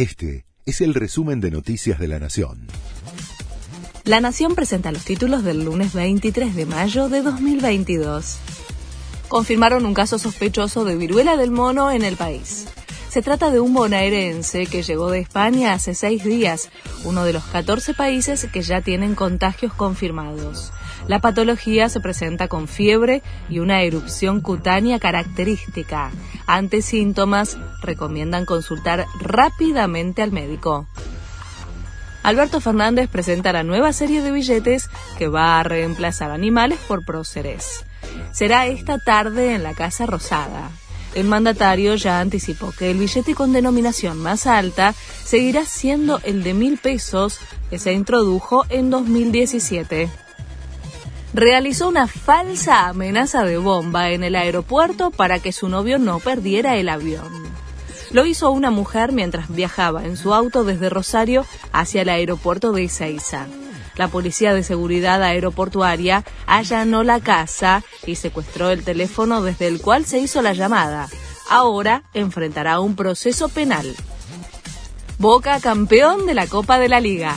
Este es el resumen de Noticias de la Nación. La Nación presenta los títulos del lunes 23 de mayo de 2022. Confirmaron un caso sospechoso de viruela del mono en el país. Se trata de un bonaerense que llegó de España hace seis días, uno de los 14 países que ya tienen contagios confirmados. La patología se presenta con fiebre y una erupción cutánea característica. Ante síntomas, recomiendan consultar rápidamente al médico. Alberto Fernández presenta la nueva serie de billetes que va a reemplazar animales por próceres. Será esta tarde en la Casa Rosada. El mandatario ya anticipó que el billete con denominación más alta seguirá siendo el de mil pesos que se introdujo en 2017. Realizó una falsa amenaza de bomba en el aeropuerto para que su novio no perdiera el avión. Lo hizo una mujer mientras viajaba en su auto desde Rosario hacia el aeropuerto de Ezeiza. La Policía de Seguridad Aeroportuaria allanó la casa y secuestró el teléfono desde el cual se hizo la llamada. Ahora enfrentará un proceso penal. Boca campeón de la Copa de la Liga.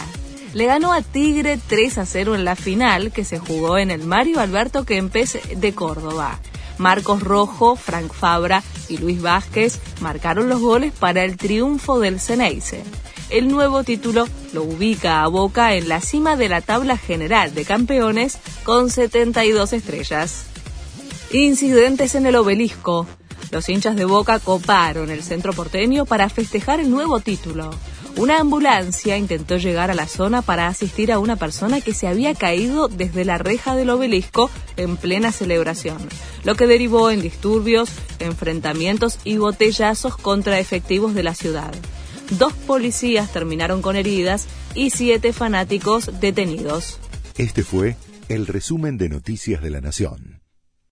Le ganó a Tigre 3 a 0 en la final que se jugó en el Mario Alberto Kempes de Córdoba. Marcos Rojo, Frank Fabra y Luis Vázquez marcaron los goles para el triunfo del Ceneice el nuevo título lo ubica a Boca en la cima de la tabla general de campeones con 72 estrellas. Incidentes en el obelisco. Los hinchas de Boca coparon el centro porteño para festejar el nuevo título. Una ambulancia intentó llegar a la zona para asistir a una persona que se había caído desde la reja del obelisco en plena celebración, lo que derivó en disturbios, enfrentamientos y botellazos contra efectivos de la ciudad dos policías terminaron con heridas y siete fanáticos detenidos. Este fue el resumen de Noticias de la Nación.